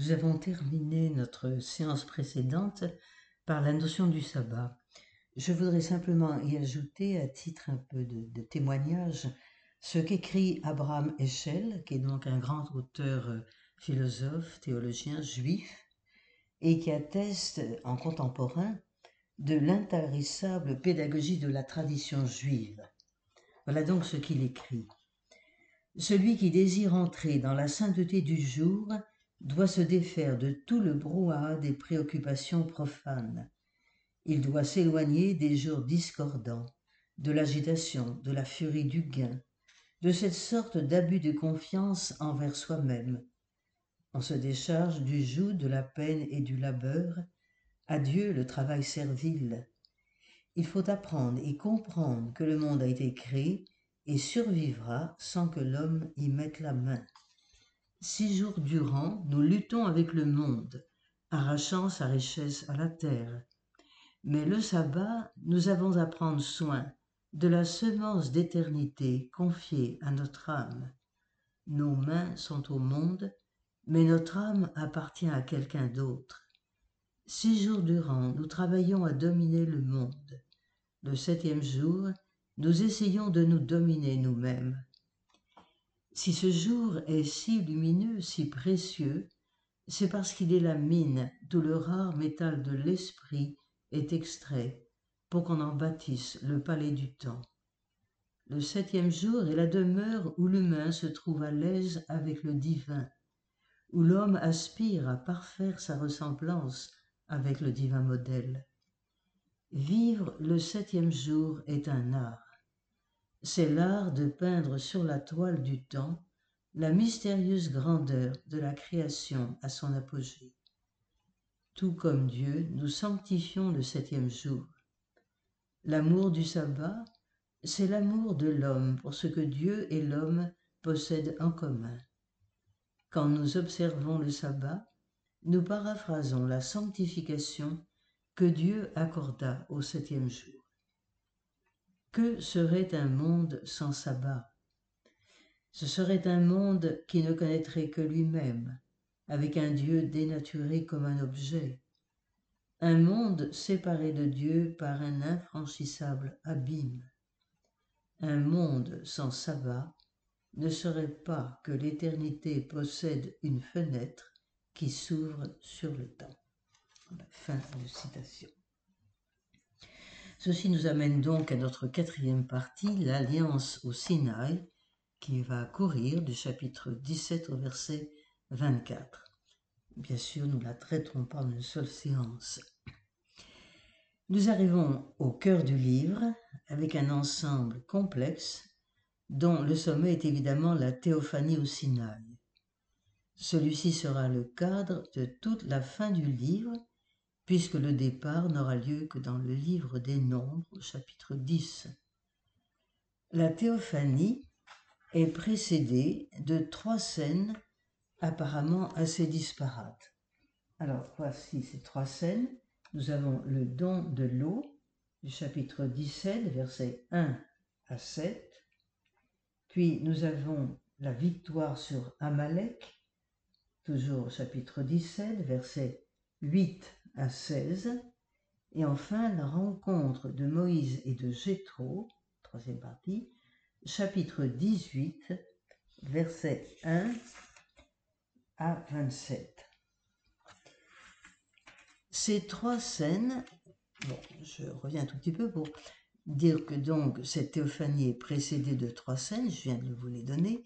Nous avons terminé notre séance précédente par la notion du sabbat. Je voudrais simplement y ajouter, à titre un peu de, témoignage, ce qu'écrit Abraham Eschel, qui est donc un grand auteur euh, philosophe, théologien, juif, et qui atteste en contemporain de l'intarissable pédagogie de la tradition juive. Voilà donc ce qu'il écrit. Celui qui désire entrer dans la sainteté du jour doit se défaire de tout le brouhaha des préoccupations profanes. Il doit s'éloigner des jours discordants, de l'agitation, de la furie du gain, de cette sorte d'abus de confiance envers soi-même. On se décharge du joug de la peine et du labeur. Adieu le travail servile. Il faut apprendre et comprendre que le monde a été créé et survivra sans que l'homme y mette la main. Six jours durant, nous luttons avec le monde, arrachant sa richesse à la terre. Mais le sabbat, nous avons à prendre soin de la semence d'éternité confiée à notre âme. Nos mains sont au monde, mais notre âme appartient à quelqu'un d'autre. Six jours durant, nous travaillons à dominer le monde. Le septième jour, nous essayons de nous dominer nous-mêmes. Si ce jour est si lumineux, si précieux, c'est parce qu'il est la mine d'où le rare métal de l'esprit est extrait pour qu'on en bâtisse le palais du temps. Le septième jour est la demeure où l'humain se trouve à l'aise avec le divin, où l'homme aspire à parfaire sa ressemblance avec le divin modèle. Vivre le septième jour est un art c'est l'art de peindre sur la toile du temps la mystérieuse grandeur de la création à son apogée. Tout comme Dieu, nous sanctifions le septième jour. L'amour du sabbat, c'est l'amour de l'homme pour ce que Dieu et l'homme possèdent en commun. Quand nous observons le sabbat, nous paraphrasons la sanctification que Dieu accorda au septième jour. Que serait un monde sans sabbat? Ce serait un monde qui ne connaîtrait que lui-même, avec un Dieu dénaturé comme un objet, un monde séparé de Dieu par un infranchissable abîme. Un monde sans sabbat ne serait pas que l'éternité possède une fenêtre qui s'ouvre sur le temps. Ceci nous amène donc à notre quatrième partie, l'alliance au Sinaï, qui va courir du chapitre 17 au verset 24. Bien sûr, nous la traiterons pas en une seule séance. Nous arrivons au cœur du livre avec un ensemble complexe dont le sommet est évidemment la théophanie au Sinaï. Celui-ci sera le cadre de toute la fin du livre puisque le départ n'aura lieu que dans le livre des Nombres, chapitre 10. La théophanie est précédée de trois scènes apparemment assez disparates. Alors voici ces trois scènes. Nous avons le don de l'eau du chapitre 17, versets 1 à 7. Puis nous avons la victoire sur Amalek, toujours chapitre 17, versets 8 à 16, et enfin la rencontre de Moïse et de Jéthro, troisième partie, chapitre 18, versets 1 à 27. Ces trois scènes, bon, je reviens un tout petit peu pour dire que donc cette théophanie est précédée de trois scènes, je viens de vous les donner,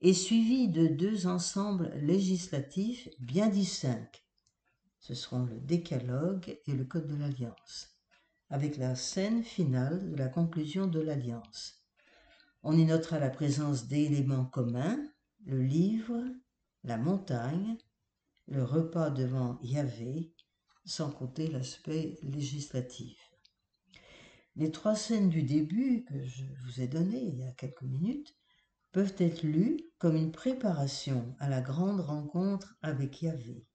et suivie de deux ensembles législatifs bien distincts ce seront le décalogue et le code de l'alliance, avec la scène finale de la conclusion de l'alliance. On y notera la présence d'éléments communs, le livre, la montagne, le repas devant Yahvé, sans compter l'aspect législatif. Les trois scènes du début que je vous ai données il y a quelques minutes peuvent être lues comme une préparation à la grande rencontre avec Yahvé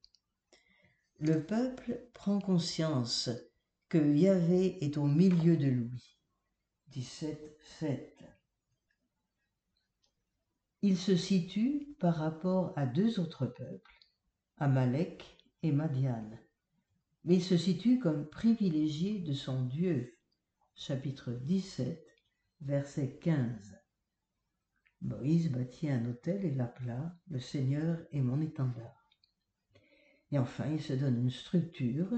le peuple prend conscience que Yahvé est au milieu de lui. 17, 7. Il se situe par rapport à deux autres peuples, Amalek et Madian, mais il se situe comme privilégié de son Dieu. Chapitre 17, verset 15. Moïse bâtit un autel et l'appela Le Seigneur est mon étendard. Et enfin, il se donne une structure,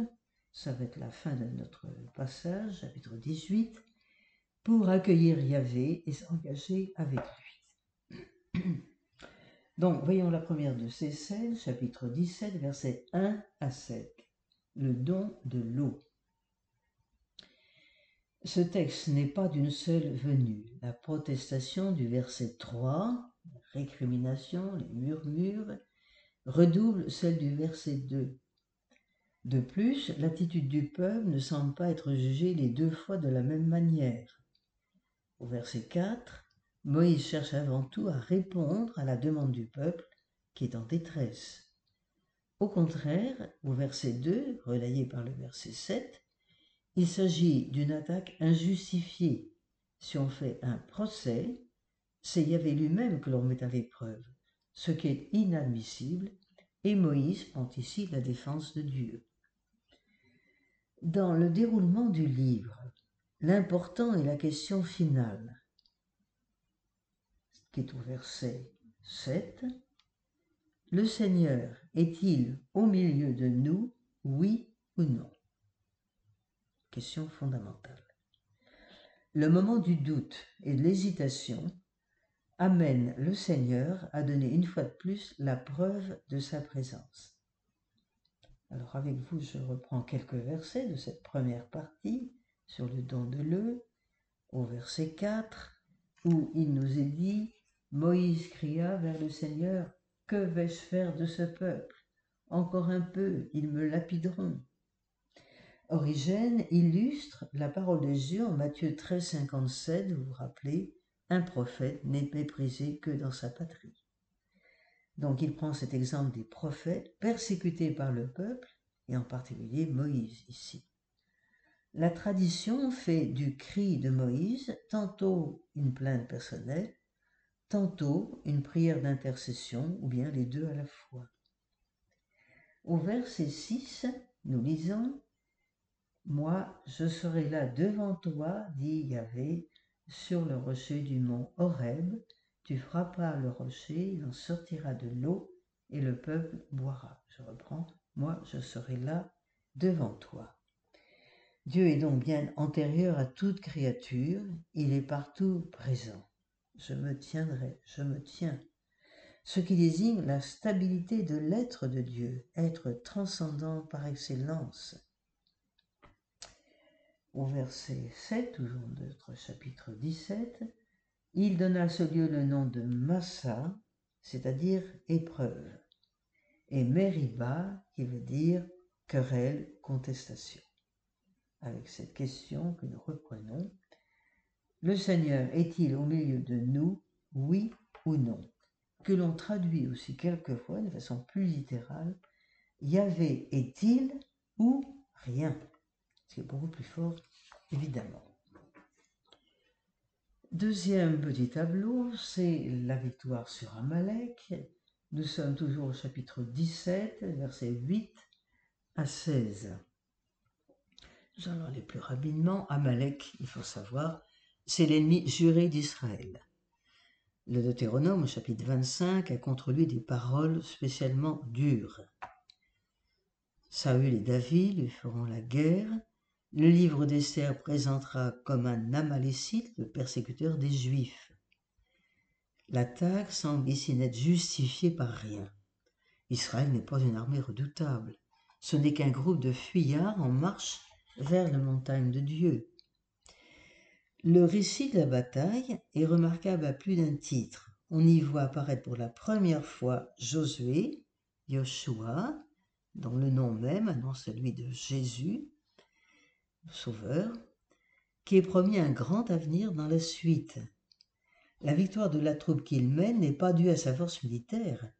ça va être la fin de notre passage, chapitre 18, pour accueillir Yahvé et s'engager avec lui. Donc, voyons la première de ces scènes, chapitre 17, versets 1 à 7, le don de l'eau. Ce texte n'est pas d'une seule venue. La protestation du verset 3, la récrimination, les murmures, redouble celle du verset 2. De plus, l'attitude du peuple ne semble pas être jugée les deux fois de la même manière. Au verset 4, Moïse cherche avant tout à répondre à la demande du peuple qui est en détresse. Au contraire, au verset 2, relayé par le verset 7, il s'agit d'une attaque injustifiée. Si on fait un procès, c'est Yahvé lui-même que l'on met à l'épreuve, ce qui est inadmissible, et Moïse prend ici la défense de Dieu. Dans le déroulement du livre, l'important est la question finale, qui est au verset 7. Le Seigneur est-il au milieu de nous, oui ou non? Question fondamentale. Le moment du doute et de l'hésitation amène le Seigneur à donner une fois de plus la preuve de sa présence. Alors avec vous, je reprends quelques versets de cette première partie sur le don de l'œuf, au verset 4, où il nous est dit, Moïse cria vers le Seigneur, Que vais-je faire de ce peuple? Encore un peu, ils me lapideront. Origène illustre la parole de Jésus en Matthieu 13, 57, vous vous rappelez, un prophète n'est méprisé que dans sa patrie. Donc il prend cet exemple des prophètes persécutés par le peuple, et en particulier Moïse ici. La tradition fait du cri de Moïse tantôt une plainte personnelle, tantôt une prière d'intercession, ou bien les deux à la fois. Au verset 6, nous lisons moi, je serai là devant toi, dit Yahvé, sur le rocher du mont Horeb. Tu frapperas le rocher, il en sortira de l'eau, et le peuple boira. Je reprends. Moi, je serai là devant toi. Dieu est donc bien antérieur à toute créature, il est partout présent. Je me tiendrai, je me tiens. Ce qui désigne la stabilité de l'être de Dieu, être transcendant par excellence au verset 7, toujours de notre chapitre 17, il donna à ce lieu le nom de Massa, c'est-à-dire épreuve, et Meriba, qui veut dire querelle, contestation. Avec cette question que nous reprenons, le Seigneur est-il au milieu de nous, oui ou non? Que l'on traduit aussi quelquefois de façon plus littérale, Yahvé est-il ou rien? Ce qui est beaucoup plus fort, évidemment. Deuxième petit tableau, c'est la victoire sur Amalek. Nous sommes toujours au chapitre 17, versets 8 à 16. Nous allons aller plus rapidement. Amalek, il faut savoir, c'est l'ennemi juré d'Israël. Le Deutéronome, au chapitre 25, a contre lui des paroles spécialement dures. Saül et David lui feront la guerre le livre d'Esther présentera comme un amalécite le persécuteur des Juifs. L'attaque semble ici n'être justifiée par rien. Israël n'est pas une armée redoutable. Ce n'est qu'un groupe de fuyards en marche vers la montagne de Dieu. Le récit de la bataille est remarquable à plus d'un titre. On y voit apparaître pour la première fois Josué, Joshua, dont le nom même annonce celui de Jésus, Sauveur, qui est promis un grand avenir dans la suite. La victoire de la troupe qu'il mène n'est pas due à sa force militaire,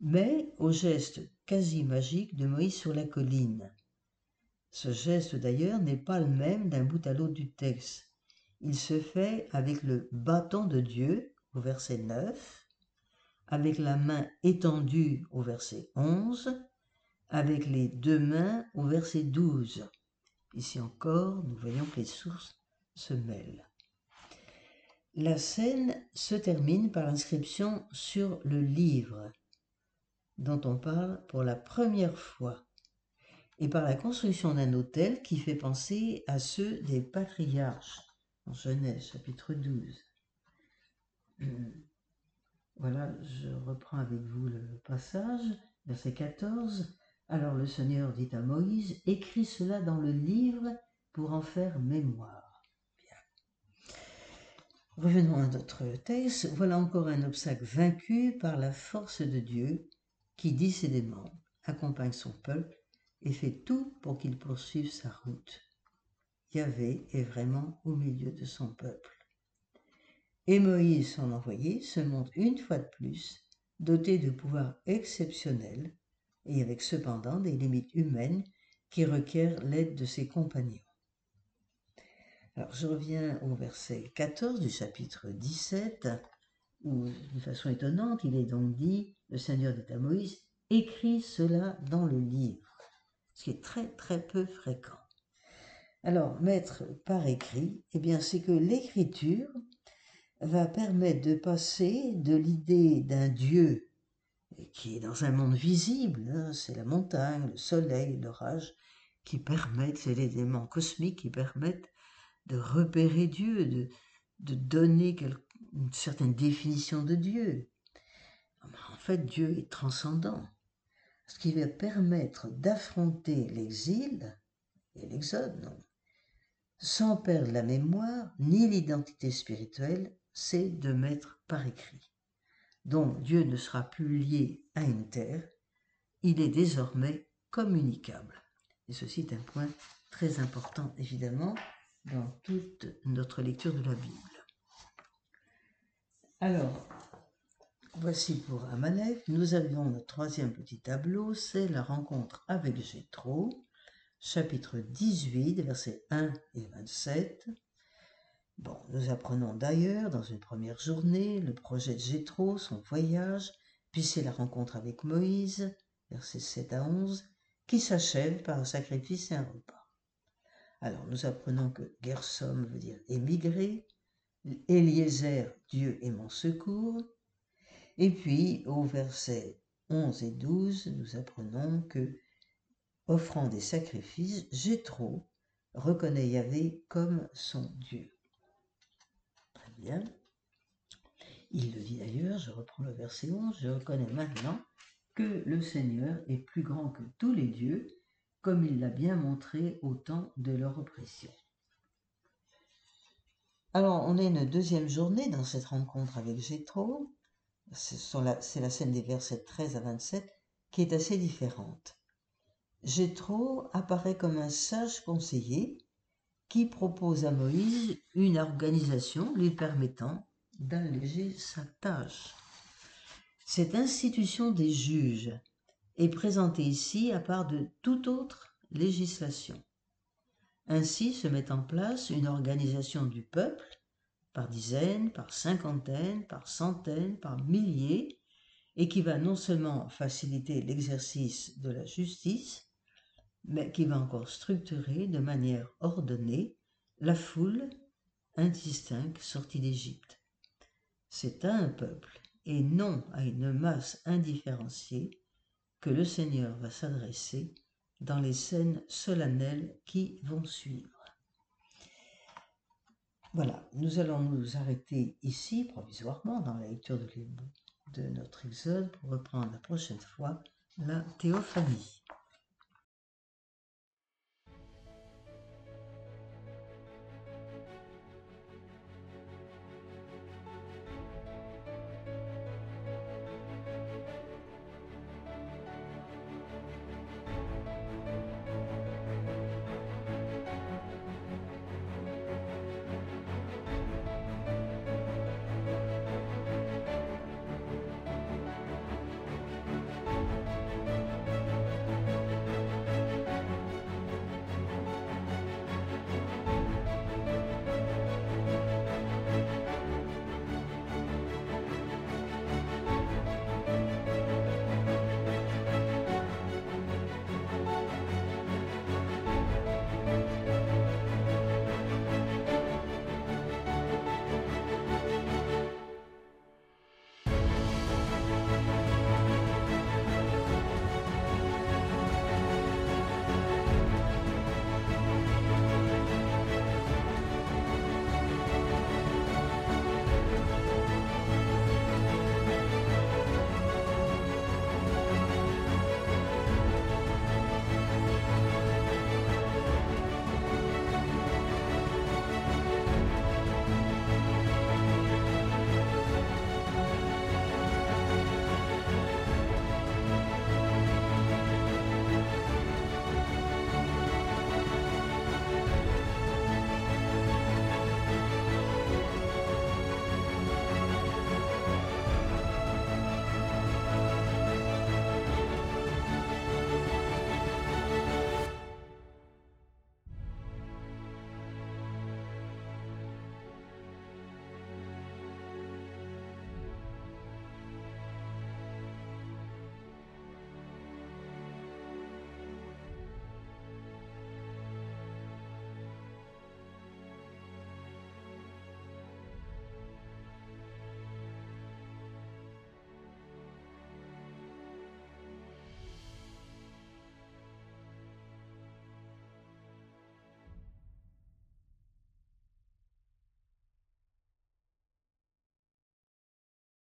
mais au geste quasi magique de Moïse sur la colline. Ce geste d'ailleurs n'est pas le même d'un bout à l'autre du texte. Il se fait avec le bâton de Dieu au verset 9, avec la main étendue au verset 11, avec les deux mains au verset 12. Ici encore, nous voyons que les sources se mêlent. La scène se termine par l'inscription sur le livre dont on parle pour la première fois et par la construction d'un hôtel qui fait penser à ceux des patriarches en Genèse chapitre 12. Voilà, je reprends avec vous le passage, verset 14. Alors le Seigneur dit à Moïse, écris cela dans le livre pour en faire mémoire. Bien. Revenons à notre texte. Voilà encore un obstacle vaincu par la force de Dieu qui décidément accompagne son peuple et fait tout pour qu'il poursuive sa route. Yahvé est vraiment au milieu de son peuple. Et Moïse, son envoyé, se montre une fois de plus doté de pouvoirs exceptionnels et avec cependant des limites humaines qui requièrent l'aide de ses compagnons. Alors je reviens au verset 14 du chapitre 17, où de façon étonnante, il est donc dit, le Seigneur dit à Moïse, écris cela dans le livre, ce qui est très très peu fréquent. Alors, mettre par écrit, eh bien, c'est que l'écriture va permettre de passer de l'idée d'un Dieu qui est dans un monde visible, hein, c'est la montagne, le soleil, l'orage, qui permettent, c'est les éléments cosmiques qui permettent de repérer Dieu, de, donner une certaine définition de Dieu. En fait, Dieu est transcendant, ce qui va permettre d'affronter l'exil et l'exode, sans perdre la mémoire ni l'identité spirituelle, c'est de mettre par écrit. Donc Dieu ne sera plus lié à une terre, il est désormais communicable. Et ceci est un point très important, évidemment, dans toute notre lecture de la Bible. Alors, voici pour Amalek, nous avions notre troisième petit tableau, c'est la rencontre avec Jétro, chapitre 18, versets 1 et 27. Bon, nous apprenons d'ailleurs dans une première journée le projet de Jétro, son voyage, puis c'est la rencontre avec Moïse, versets 7 à 11, qui s'achève par un sacrifice et un repas. Alors nous apprenons que Gersom veut dire émigrer, Eliezer, Dieu est mon secours, et puis au verset 11 et 12, nous apprenons que, offrant des sacrifices, Jétro reconnaît Yahvé comme son Dieu. Il le dit d'ailleurs, je reprends le verset 11, je reconnais maintenant que le Seigneur est plus grand que tous les dieux, comme il l'a bien montré au temps de leur oppression. Alors, on est une deuxième journée dans cette rencontre avec Jétro. C'est la, scène des versets 13 à 27 qui est assez différente. Jétro apparaît comme un sage conseiller qui propose à Moïse une organisation lui permettant d'alléger sa tâche. Cette institution des juges est présentée ici à part de toute autre législation. Ainsi se met en place une organisation du peuple par dizaines, par cinquantaines, par centaines, par milliers, et qui va non seulement faciliter l'exercice de la justice, mais qui va encore structurer de manière ordonnée la foule indistincte sortie d'Égypte. C'est à un peuple, et non à une masse indifférenciée, que le Seigneur va s'adresser dans les scènes solennelles qui vont suivre. Voilà, nous allons nous arrêter ici provisoirement dans la lecture de, notre Exode pour reprendre la prochaine fois la théophanie.